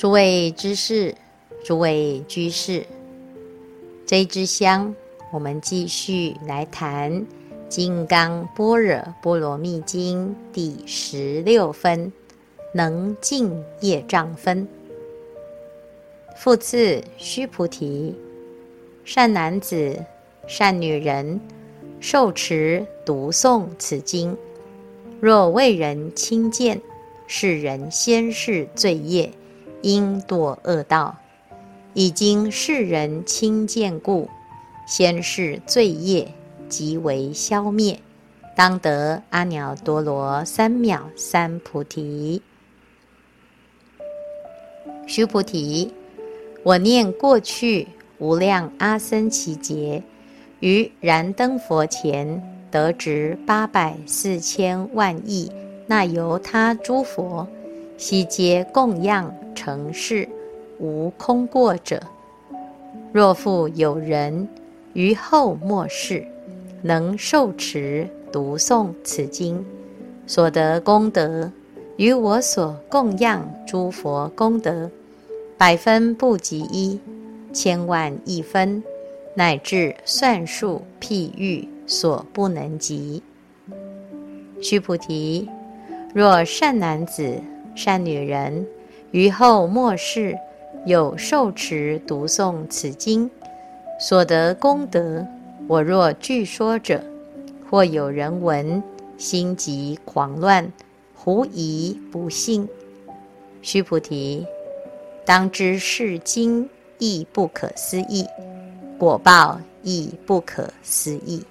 诸位知识，诸位居士，这一支香，我们继续来谈《金刚般若波罗蜜经》第十六分，能尽业障分。复次，须菩提，善男子、善女人，受持读诵此经，若为人亲见，是人先世罪业。应堕恶道，已经世人亲见故，先是罪业即为消灭，当得阿耨多罗三藐三菩提。须菩提，我念过去无量阿僧祇劫，于燃灯佛前得值八百四千万亿那由他诸佛，悉皆供养。成事无空过者。若复有人于后末世能受持读诵此经，所得功德，与我所供养诸佛功德，百分不及一，千万亿分，乃至算数譬喻所不能及。须菩提，若善男子、善女人。于后末世有受持读诵此经所得功德，我若具说者，或有人闻，心即狂乱，狐疑不信。须菩提，当知是经亦不可思议，果报亦不可思议。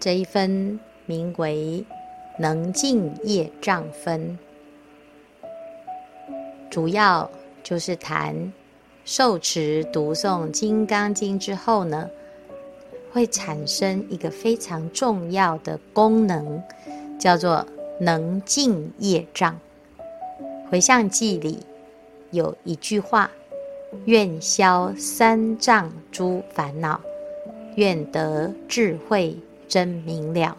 这一分名为。能净业障分，主要就是谈受持读诵《金刚经》之后呢，会产生一个非常重要的功能，叫做能净业障。回向记里有一句话：“愿消三障诸烦恼，愿得智慧真明了。”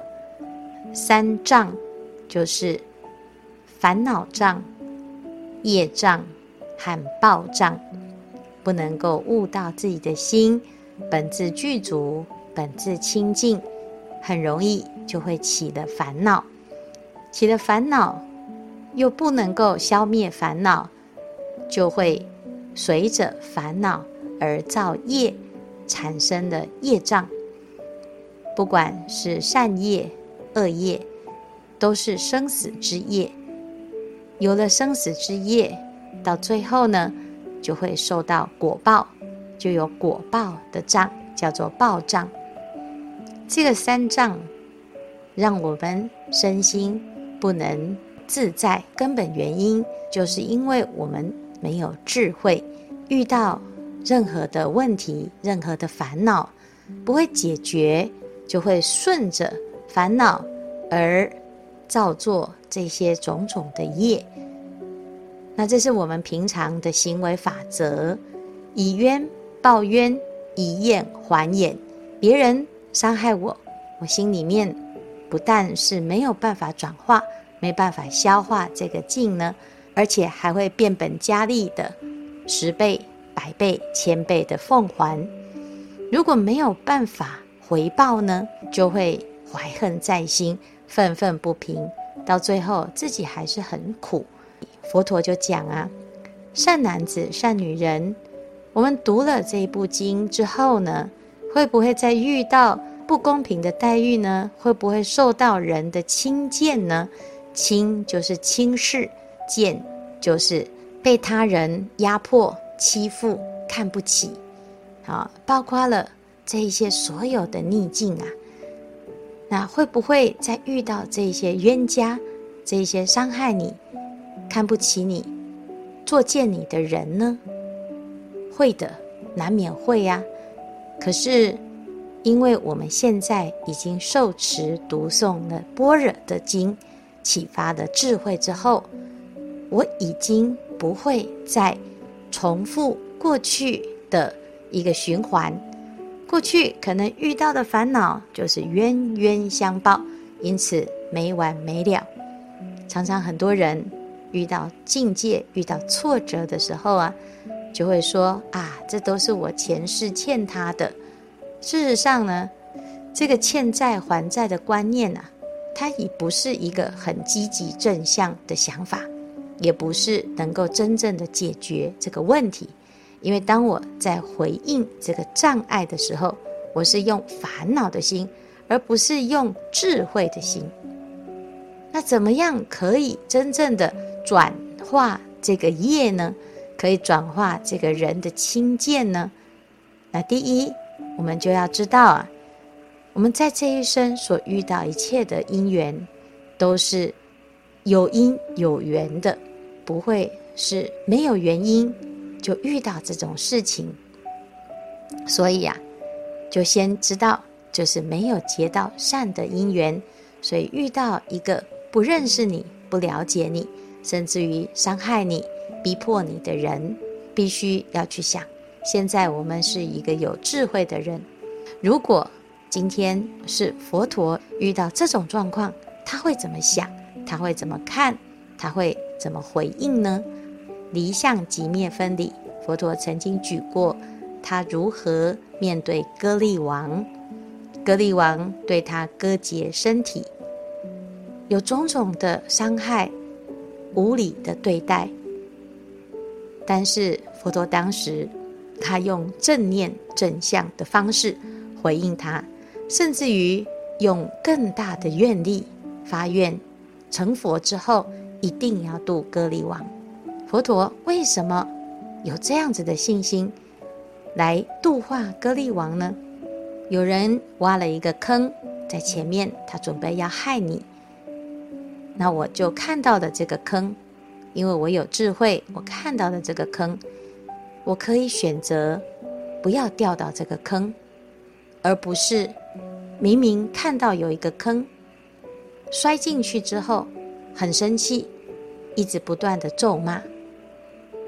三障就是烦恼障、业障和报障，不能够悟到自己的心本自具足、本自清净，很容易就会起了烦恼。起了烦恼，又不能够消灭烦恼，就会随着烦恼而造业，产生的业障。不管是善业，恶业都是生死之业，有了生死之业，到最后呢，就会受到果报，就有果报的障，叫做报障。这个三障让我们身心不能自在，根本原因就是因为我们没有智慧，遇到任何的问题、任何的烦恼，不会解决，就会顺着。烦恼而造作这些种种的业，那这是我们平常的行为法则：以冤报冤，以眼还眼。别人伤害我，我心里面不但是没有办法转化，没办法消化这个劲呢，而且还会变本加厉的十倍、百倍、千倍的奉还。如果没有办法回报呢，就会。怀恨在心，愤愤不平，到最后自己还是很苦。佛陀就讲啊，善男子、善女人，我们读了这一部经之后呢，会不会再遇到不公平的待遇呢？会不会受到人的轻贱呢？轻就是轻视，贱就是被他人压迫、欺负、看不起。啊，包括了这一些所有的逆境啊。那会不会再遇到这些冤家，这些伤害你、看不起你、作践你的人呢？会的，难免会呀。可是，因为我们现在已经受持读诵了般若的经，启发的智慧之后，我已经不会再重复过去的一个循环。过去可能遇到的烦恼就是冤冤相报，因此没完没了。常常很多人遇到境界、遇到挫折的时候啊，就会说啊，这都是我前世欠他的。事实上呢，这个欠债还债的观念啊，它已不是一个很积极正向的想法，也不是能够真正的解决这个问题。因为当我在回应这个障碍的时候，我是用烦恼的心，而不是用智慧的心。那怎么样可以真正的转化这个业呢？可以转化这个人的轻贱呢？那第一，我们就要知道啊，我们在这一生所遇到一切的因缘，都是有因有缘的，不会是没有原因就遇到这种事情。所以呀、啊。就先知道，就是没有结到善的因缘，所以遇到一个不认识你、不了解你，甚至于伤害你、逼迫你的人，必须要去想：现在我们是一个有智慧的人，如果今天是佛陀遇到这种状况，他会怎么想？他会怎么看？他会怎么回应呢？离相即灭分离，佛陀曾经举过。他如何面对歌利王？歌利王对他割截身体，有种种的伤害、无理的对待。但是佛陀当时，他用正念正向的方式回应他，甚至于用更大的愿力发愿，成佛之后一定要度歌利王。佛陀为什么有这样子的信心？来度化歌利王呢？有人挖了一个坑在前面，他准备要害你。那我就看到的这个坑，因为我有智慧，我看到的这个坑，我可以选择不要掉到这个坑，而不是明明看到有一个坑，摔进去之后很生气，一直不断的咒骂。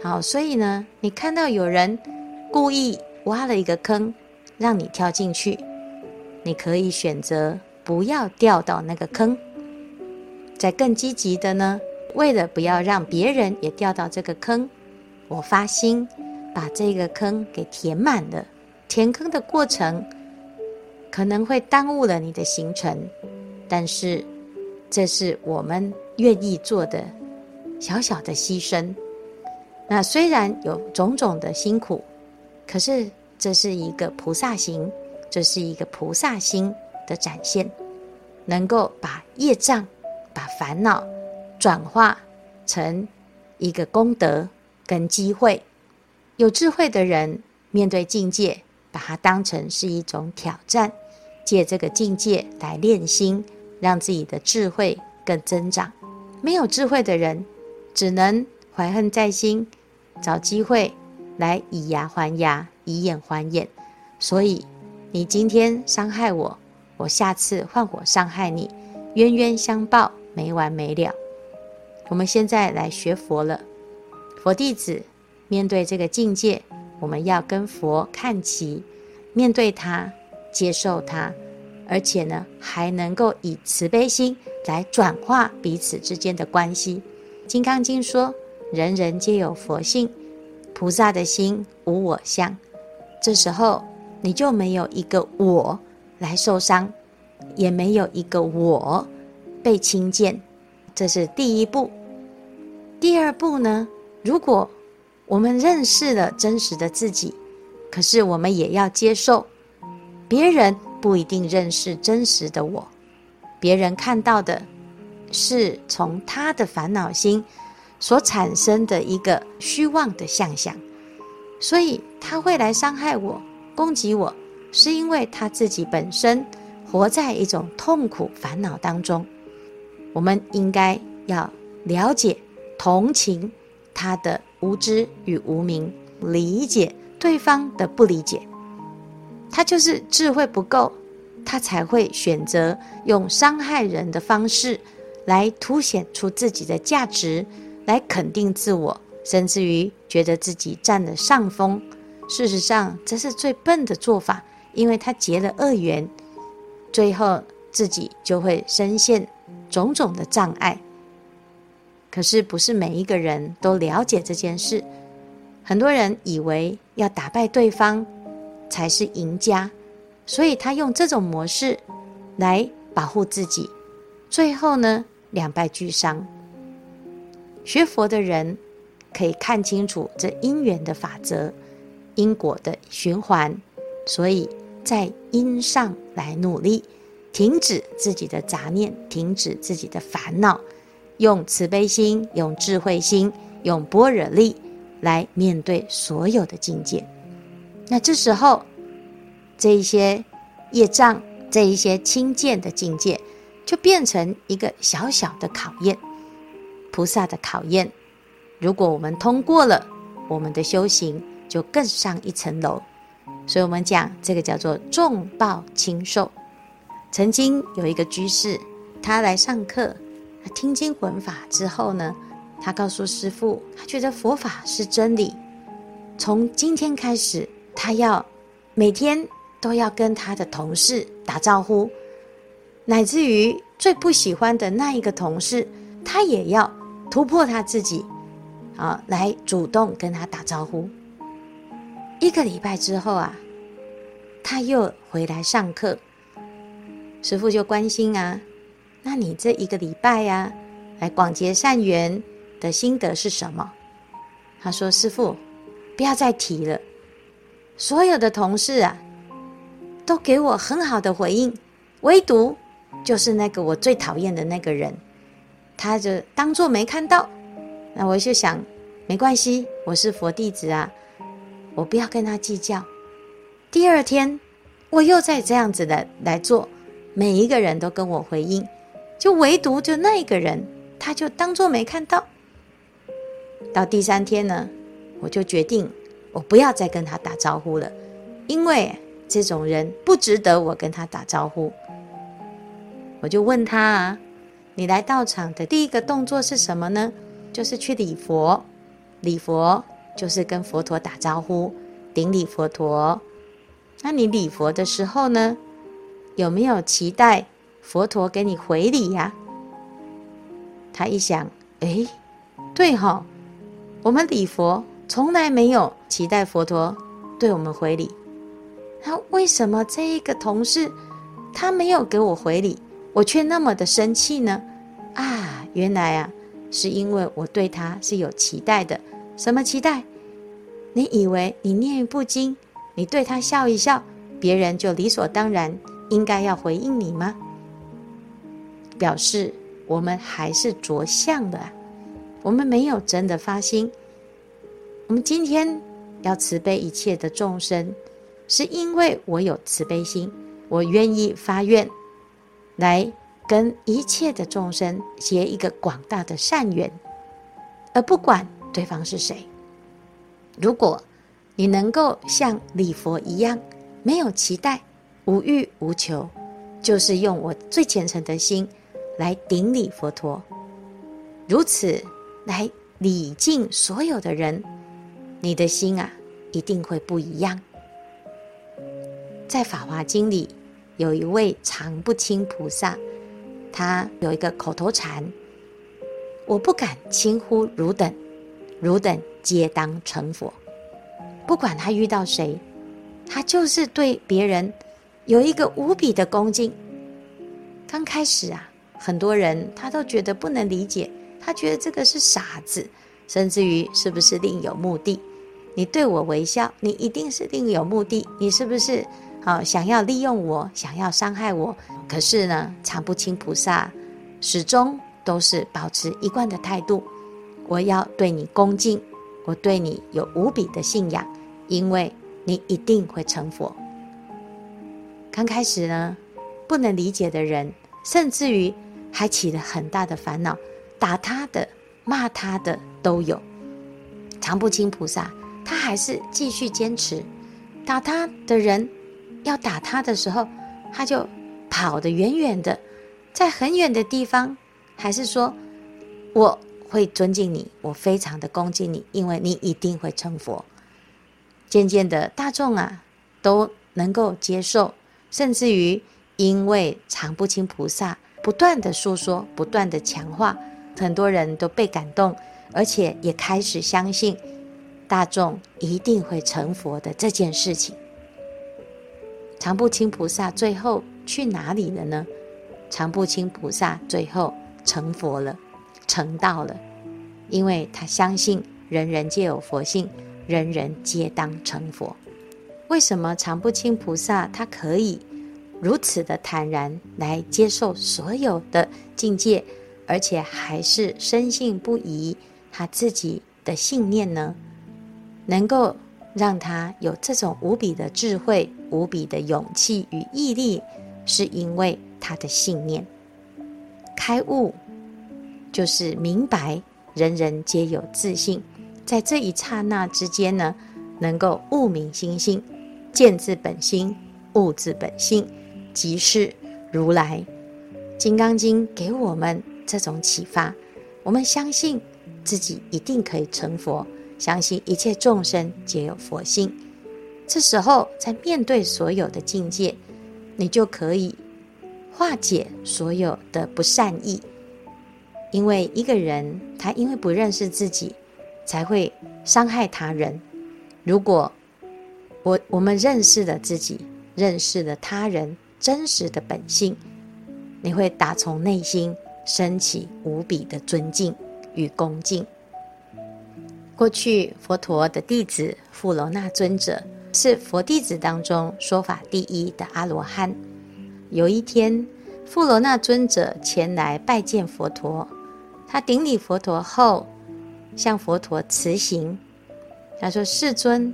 好，所以呢，你看到有人。故意挖了一个坑，让你跳进去。你可以选择不要掉到那个坑。再更积极的呢，为了不要让别人也掉到这个坑，我发心把这个坑给填满了。填坑的过程可能会耽误了你的行程，但是这是我们愿意做的小小的牺牲。那虽然有种种的辛苦。可是，这是一个菩萨行，这是一个菩萨心的展现，能够把业障、把烦恼转化成一个功德跟机会。有智慧的人面对境界，把它当成是一种挑战，借这个境界来练心，让自己的智慧更增长。没有智慧的人，只能怀恨在心，找机会。来以牙还牙，以眼还眼，所以你今天伤害我，我下次换我伤害你，冤冤相报，没完没了。我们现在来学佛了，佛弟子面对这个境界，我们要跟佛看齐，面对他，接受他，而且呢，还能够以慈悲心来转化彼此之间的关系。《金刚经》说：“人人皆有佛性。”菩萨的心无我相，这时候你就没有一个我来受伤，也没有一个我被轻贱，这是第一步。第二步呢？如果我们认识了真实的自己，可是我们也要接受，别人不一定认识真实的我，别人看到的是从他的烦恼心。所产生的一个虚妄的象象，所以他会来伤害我、攻击我，是因为他自己本身活在一种痛苦烦恼当中。我们应该要了解、同情他的无知与无明，理解对方的不理解。他就是智慧不够，他才会选择用伤害人的方式来凸显出自己的价值。来肯定自我，甚至于觉得自己占了上风。事实上，这是最笨的做法，因为他结了恶缘，最后自己就会深陷种种的障碍。可是不是每一个人都了解这件事。很多人以为要打败对方才是赢家，所以他用这种模式来保护自己，最后呢，两败俱伤。学佛的人可以看清楚这因缘的法则、因果的循环，所以在因上来努力，停止自己的杂念，停止自己的烦恼，用慈悲心、用智慧心、用般若力来面对所有的境界。那这时候，这一些业障、这一些轻贱的境界，就变成一个小小的考验。菩萨的考验，如果我们通过了，我们的修行就更上一层楼。所以，我们讲这个叫做重报轻受。曾经有一个居士，他来上课，他听经闻法之后呢，他告诉师父，他觉得佛法是真理。从今天开始，他要每天都要跟他的同事打招呼，乃至于最不喜欢的那一个同事，他也要。突破他自己，啊，来主动跟他打招呼。一个礼拜之后啊，他又回来上课，师傅就关心啊，那你这一个礼拜呀、啊，来广结善缘的心得是什么？他说：“师傅，不要再提了。所有的同事啊，都给我很好的回应，唯独就是那个我最讨厌的那个人。”他就当作没看到，那我就想，没关系，我是佛弟子啊，我不要跟他计较。第二天，我又再这样子的来做，每一个人都跟我回应，就唯独就那一个人，他就当作没看到。到第三天呢，我就决定，我不要再跟他打招呼了，因为这种人不值得我跟他打招呼。我就问他啊。你来道场的第一个动作是什么呢？就是去礼佛，礼佛就是跟佛陀打招呼，顶礼佛陀。那你礼佛的时候呢，有没有期待佛陀给你回礼呀？他一想，哎，对哈，我们礼佛从来没有期待佛陀对我们回礼。那为什么这一个同事他没有给我回礼？我却那么的生气呢？啊，原来啊，是因为我对他是有期待的。什么期待？你以为你念一部经，你对他笑一笑，别人就理所当然应该要回应你吗？表示我们还是着相的，我们没有真的发心。我们今天要慈悲一切的众生，是因为我有慈悲心，我愿意发愿。来跟一切的众生结一个广大的善缘，而不管对方是谁。如果你能够像礼佛一样，没有期待，无欲无求，就是用我最虔诚的心来顶礼佛陀，如此来礼敬所有的人，你的心啊一定会不一样。在《法华经》里。有一位常不轻菩萨，他有一个口头禅：“我不敢轻忽汝等，汝等皆当成佛。”不管他遇到谁，他就是对别人有一个无比的恭敬。刚开始啊，很多人他都觉得不能理解，他觉得这个是傻子，甚至于是不是另有目的？你对我微笑，你一定是另有目的，你是不是？好，想要利用我，想要伤害我。可是呢，常不清菩萨始终都是保持一贯的态度。我要对你恭敬，我对你有无比的信仰，因为你一定会成佛。刚开始呢，不能理解的人，甚至于还起了很大的烦恼，打他的、骂他的都有。常不清菩萨，他还是继续坚持，打他的人。要打他的时候，他就跑得远远的，在很远的地方，还是说我会尊敬你，我非常的恭敬你，因为你一定会成佛。渐渐的，大众啊都能够接受，甚至于因为常不清菩萨不断的说说，不断的强化，很多人都被感动，而且也开始相信大众一定会成佛的这件事情。常不轻菩萨最后去哪里了呢？常不轻菩萨最后成佛了，成道了，因为他相信人人皆有佛性，人人皆当成佛。为什么常不轻菩萨他可以如此的坦然来接受所有的境界，而且还是深信不疑他自己的信念呢？能够让他有这种无比的智慧、无比的勇气与毅力，是因为他的信念。开悟就是明白，人人皆有自性，在这一刹那之间呢，能够悟明心性。见自本心，悟自本性，即是如来。《金刚经》给我们这种启发，我们相信自己一定可以成佛，相信一切众生皆有佛性。这时候，在面对所有的境界，你就可以化解所有的不善意。因为一个人，他因为不认识自己，才会伤害他人。如果我我们认识了自己，认识了他人真实的本性，你会打从内心升起无比的尊敬与恭敬。过去佛陀的弟子富楼那尊者是佛弟子当中说法第一的阿罗汉。有一天，富罗那尊者前来拜见佛陀，他顶礼佛陀后，向佛陀辞行，他说：“世尊。”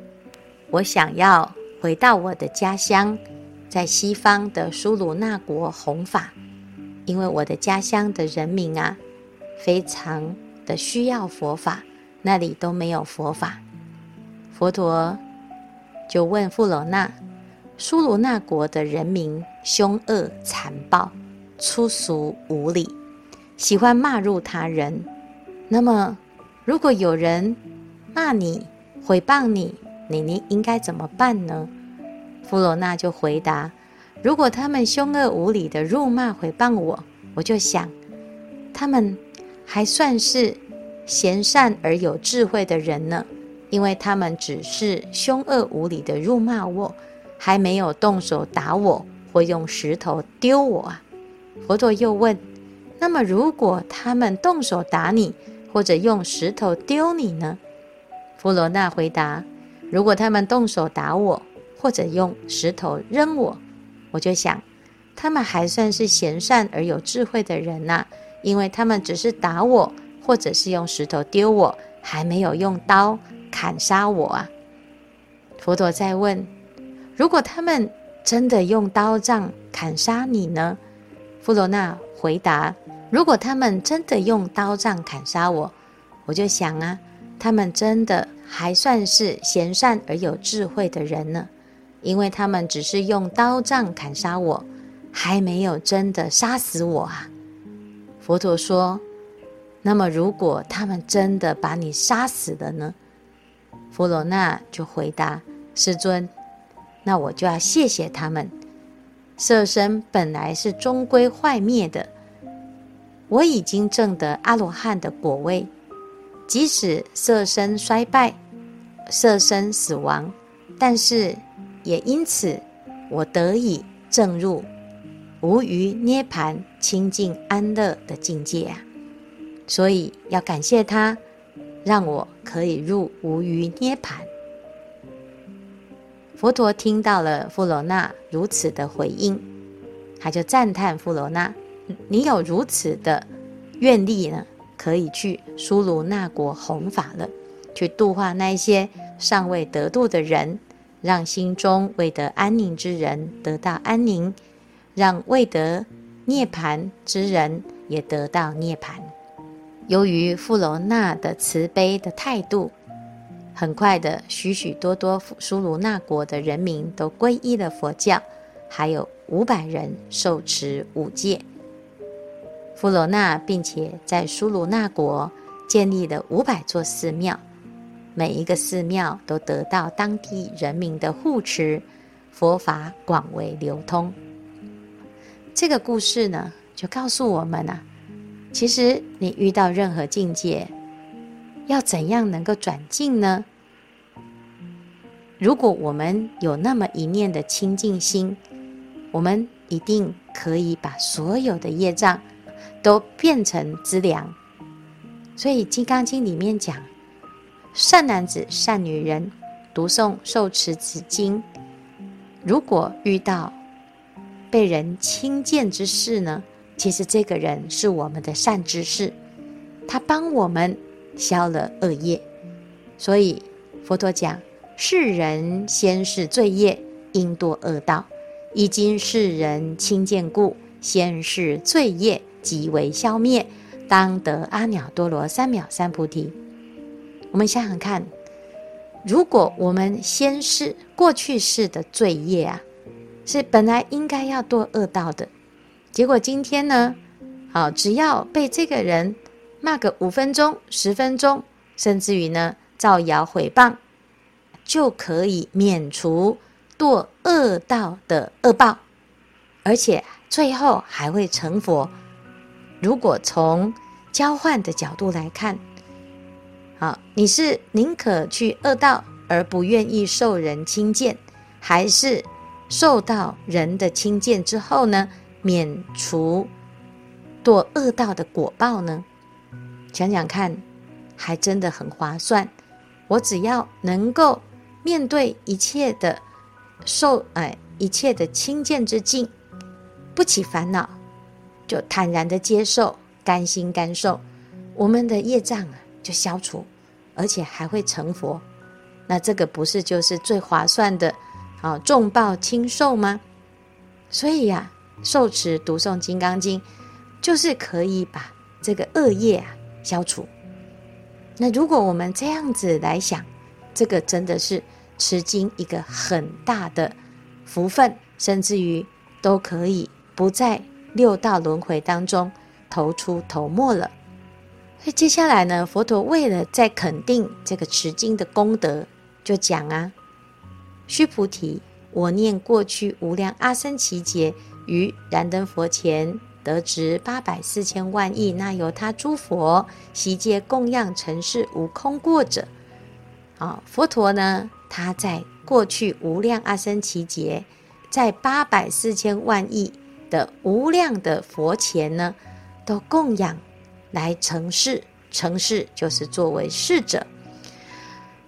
我想要回到我的家乡，在西方的苏鲁那国弘法，因为我的家乡的人民啊，非常的需要佛法，那里都没有佛法。佛陀就问富罗那：苏罗那国的人民凶恶残暴、粗俗无礼，喜欢骂辱他人。那么，如果有人骂你、毁谤你，你你应该怎么办呢？富罗那就回答：如果他们凶恶无礼的辱骂毁谤我，我就想，他们还算是贤善而有智慧的人呢，因为他们只是凶恶无礼的辱骂我，还没有动手打我或用石头丢我啊。佛陀又问：那么如果他们动手打你，或者用石头丢你呢？弗罗那回答。如果他们动手打我，或者用石头扔我，我就想，他们还算是贤善而有智慧的人呐、啊，因为他们只是打我，或者是用石头丢我，还没有用刀砍杀我啊。佛陀再问：如果他们真的用刀杖砍杀你呢？富罗那回答：如果他们真的用刀杖砍杀我，我就想啊，他们真的。还算是贤善而有智慧的人呢，因为他们只是用刀杖砍杀我，还没有真的杀死我啊。佛陀说：“那么如果他们真的把你杀死了呢？”富楼那就回答：“师尊，那我就要谢谢他们。色身本来是终归坏灭的，我已经证得阿罗汉的果位。”即使色身衰败，色身死亡，但是也因此我得以证入无余涅槃清净安乐的境界啊！所以要感谢他，让我可以入无余涅槃。佛陀听到了富罗那如此的回应，他就赞叹富罗那：“你有如此的愿力呢？”可以去苏鲁那国弘法了，去度化那些尚未得度的人，让心中未得安宁之人得到安宁，让未得涅槃之人也得到涅槃。由于富罗那的慈悲的态度，很快的许许多多苏鲁那国的人民都皈依了佛教，还有五百人受持五戒。富罗那，并且在苏鲁那国建立了五百座寺庙，每一个寺庙都得到当地人民的护持，佛法广为流通。这个故事呢，就告诉我们啊，其实你遇到任何境界，要怎样能够转进呢？如果我们有那么一念的清净心，我们一定可以把所有的业障都变成资粮。所以《金刚经》里面讲，善男子、善女人读诵受持此经，如果遇到被人轻贱之事呢，其实这个人是我们的善知识，他帮我们消了恶业。所以佛陀讲。世人先是罪业，应堕恶道。以今世人轻见故，先是罪业即为消灭，当得阿耨多罗三藐三菩提。我们想想看，如果我们先是过去世的罪业啊，是本来应该要堕恶道的，结果今天呢，好，只要被这个人骂个五分钟、十分钟，甚至于呢，造谣毁谤。就可以免除堕恶道的恶报，而且最后还会成佛。如果从交换的角度来看，好，你是宁可去恶道而不愿意受人轻贱，还是受到人的轻贱之后呢，免除堕恶道的果报呢？想想看，还真的很划算。我只要能够。面对一切的受哎，一切的轻贱之境，不起烦恼，就坦然的接受，甘心甘受，我们的业障啊就消除，而且还会成佛。那这个不是就是最划算的啊，重报轻受吗？所以呀、受持读诵《金刚经》，就是可以把这个恶业啊消除。那如果我们这样子来想，这个真的是。持经一个很大的福分，甚至于都可以不在六道轮回当中投出头没了。所以接下来呢，佛陀为了再肯定这个持经的功德，就讲啊：须菩提，我念过去无量阿僧祇劫，于燃灯佛前得值八百四千万亿那由他诸佛，悉皆供养成事，无空过者。啊，佛陀呢？他在过去无量阿僧只劫，在八百四千万亿的无量的佛前呢，都供养来成事，成事就是作为侍者。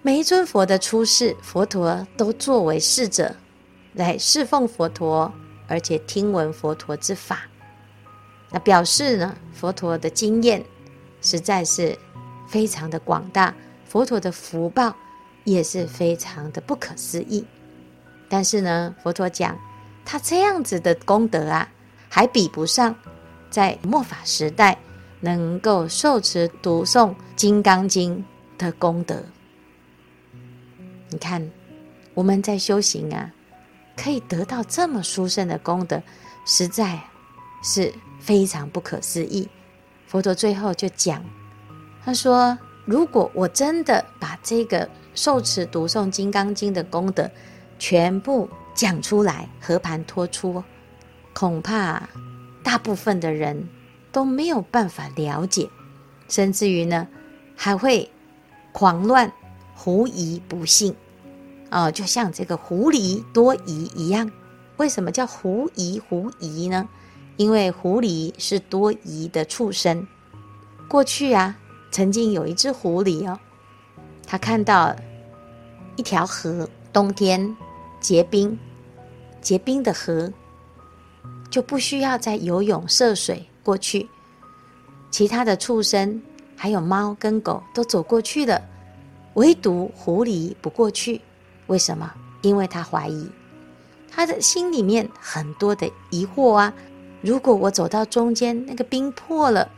每一尊佛的出世，佛陀都作为侍者来侍奉佛陀，而且听闻佛陀之法。那表示呢，佛陀的经验实在是非常的广大，佛陀的福报。也是非常的不可思议，但是呢，佛陀讲他这样子的功德啊，还比不上在末法时代能够受持读诵《金刚经》的功德。你看，我们在修行啊，可以得到这么殊胜的功德，实在是非常不可思议。佛陀最后就讲，他说：“如果我真的把这个……”受持读诵《金刚经》的功德，全部讲出来，和盘托出，恐怕大部分的人都没有办法了解，甚至于呢，还会狂乱、狐疑、不信。哦，就像这个狐狸多疑一样。为什么叫狐疑、狐疑呢？因为狐狸是多疑的畜生。过去啊，曾经有一只狐狸哦，它看到。一条河，冬天结冰，结冰的河就不需要再游泳涉水过去，其他的畜生还有猫跟狗都走过去了，唯独狐狸不过去。为什么？因为他怀疑，他的心里面很多的疑惑啊。如果我走到中间，那个冰破了，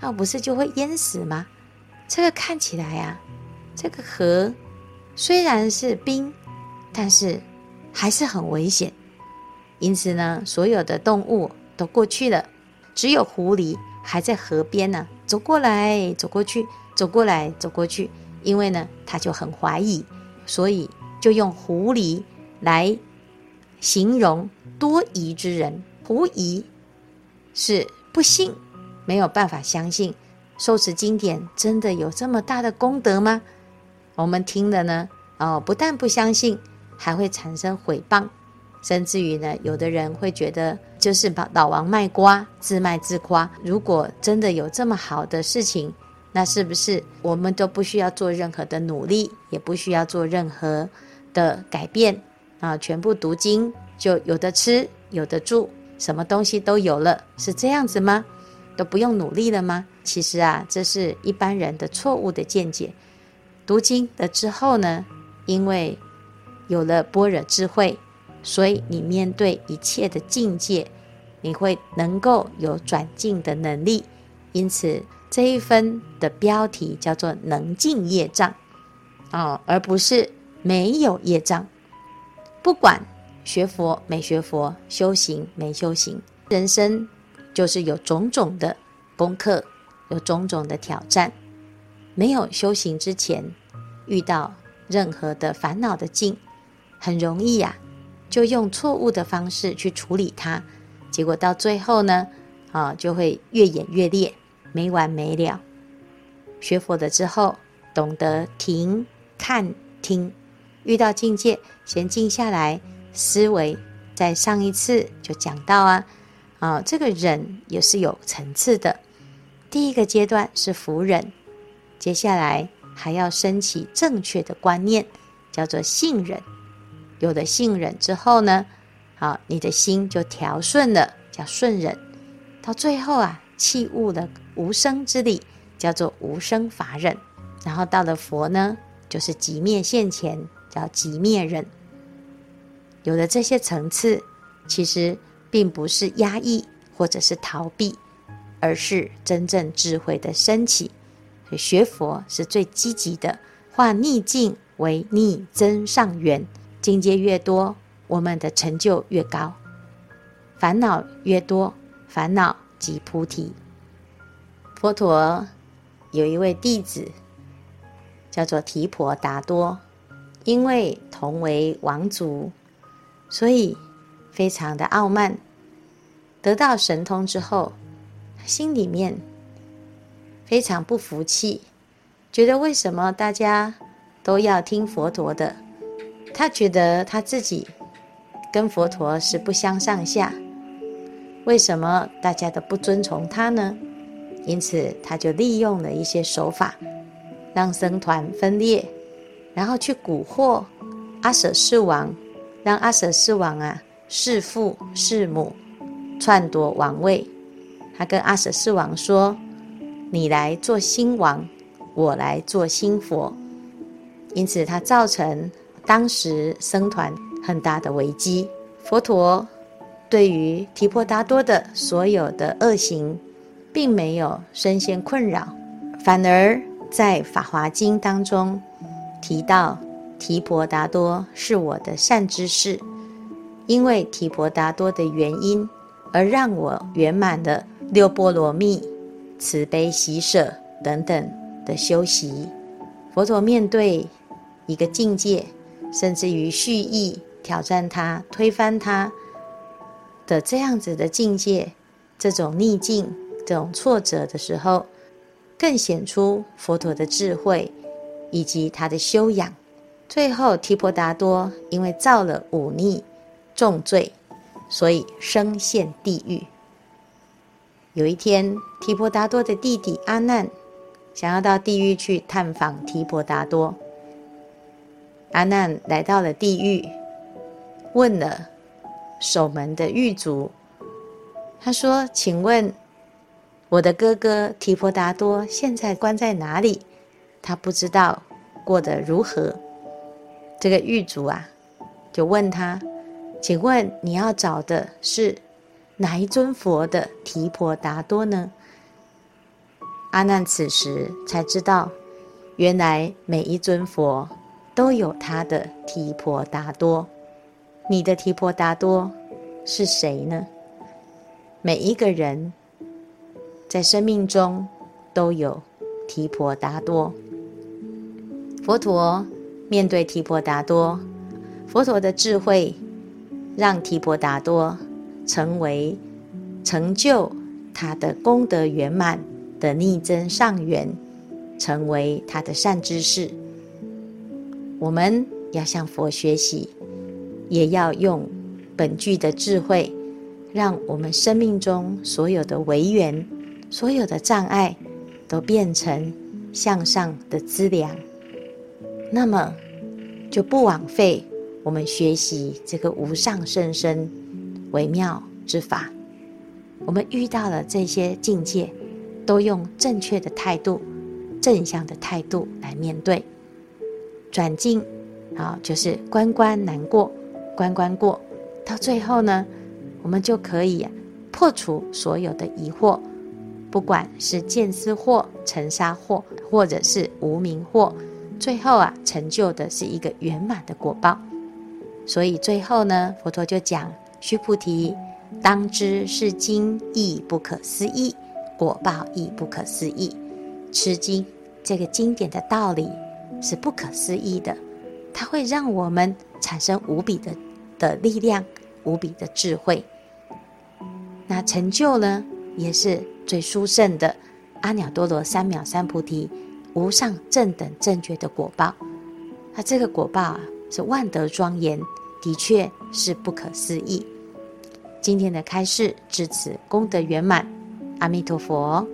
那不是就会淹死吗？这个看起来啊，这个河。虽然是冰，但是还是很危险。因此呢，所有的动物都过去了，只有狐狸还在河边呢，走过来走过去，走过来走过去。因为呢，他就很怀疑，所以就用狐狸来形容多疑之人。狐疑是不信，没有办法相信受持经典真的有这么大的功德吗？我们听了呢，哦，不但不相信，还会产生毁谤，甚至于呢，有的人会觉得就是把老王卖瓜，自卖自夸。如果真的有这么好的事情，那是不是我们都不需要做任何的努力，也不需要做任何的改变啊？全部读经就有的吃，有的住，什么东西都有了，是这样子吗？都不用努力了吗？其实啊，这是一般人的错误的见解。读经了之后呢，因为有了般若智慧，所以你面对一切的境界，你会能够有转境的能力。因此。这一分的标题叫做“能尽业障”，哦，而不是没有业障。不管学佛没学佛，修行没修行，人生就是有种种的功课，有种种的挑战。没有修行之前，遇到任何的烦恼的境，很容易呀、就用错误的方式去处理它，结果到最后呢，啊，就会越演越烈。没完没了。学佛了之后，懂得停、看、听，遇到境界，先静下来思维。在上一次就讲到啊，啊，这个忍也是有层次的。第一个阶段是服忍，接下来还要升起正确的观念，叫做信忍。有了信忍之后呢，好，你的心就调顺了，叫顺忍。到最后啊。契悟了无生之理，叫做无生法忍。然后到了佛呢，就是即灭现前，叫寂灭忍。有了这些层次，其实并不是压抑或者是逃避，而是真正智慧的升起。所以学佛是最积极的，化逆境为逆增上缘。境界越多，我们的成就越高；烦恼越多，烦恼。即菩提。佛陀有一位弟子，叫做提婆达多，因为同为王族，所以非常的傲慢。得到神通之后，心里面非常不服气，觉得为什么大家都要听佛陀的？他觉得他自己跟佛陀是不相上下。为什么大家都不遵从他呢？因此，他就利用了一些手法，让僧团分裂，然后去蛊惑阿舍世王，让阿舍世王啊弑父弑母，篡夺王位。他跟阿舍世王说：“你来做新王，我来做新佛。”因此，他造成当时僧团很大的危机。佛陀。对于提婆达多的所有的恶行，并没有深陷困扰，反而在《法华经》当中提到提婆达多是我的善知识，因为提婆达多的原因而让我圆满了六波罗蜜、慈悲喜舍等等的修习。佛陀面对一个境界，甚至于蓄意挑战他、推翻他。的这样子的境界，这种逆境、这种挫折的时候，更显出佛陀的智慧以及他的修养。最后，提婆达多因为造了忤逆重罪，所以身陷地狱。有一天，提婆达多的弟弟阿难想要到地狱去探访提婆达多。阿难来到了地狱，问了。守门的狱卒，他说：“请问我的哥哥提婆达多现在关在哪里？他不知道过得如何。”这个狱卒啊，就问他：“请问你要找的是哪一尊佛的提婆达多呢？”阿难此时才知道，原来每一尊佛都有他的提婆达多。你的提婆达多是谁呢？每一个人在生命中都有提婆达多。佛陀面对提婆达多，佛陀的智慧让提婆达多成为成就他的功德圆满的逆增上缘，成为他的善知识。我们要向佛学习，也要用本具的智慧，让我们生命中所有的违缘、所有的障碍，都变成向上的资粮。那么，就不枉费我们学习这个无上甚深微妙之法。我们遇到了这些境界，都用正确的态度、正向的态度来面对。转境啊，就是关关难过，关关过，到最后呢，我们就可以破除所有的疑惑，不管是见思惑、尘沙惑，或者是无明惑，最后啊，成就的是一个圆满的果报。所以最后呢，佛陀就讲：须菩提，当知是经亦不可思议，果报亦不可思议。吃经这个经典的道理。是不可思议的，它会让我们产生无比的的力量，无比的智慧。那成就呢，也是最殊胜的阿耨多罗三藐三菩提无上正等正觉的果报。那这个果报啊，是万德庄严，的确是不可思议。今天的开示至此功德圆满，阿弥陀佛。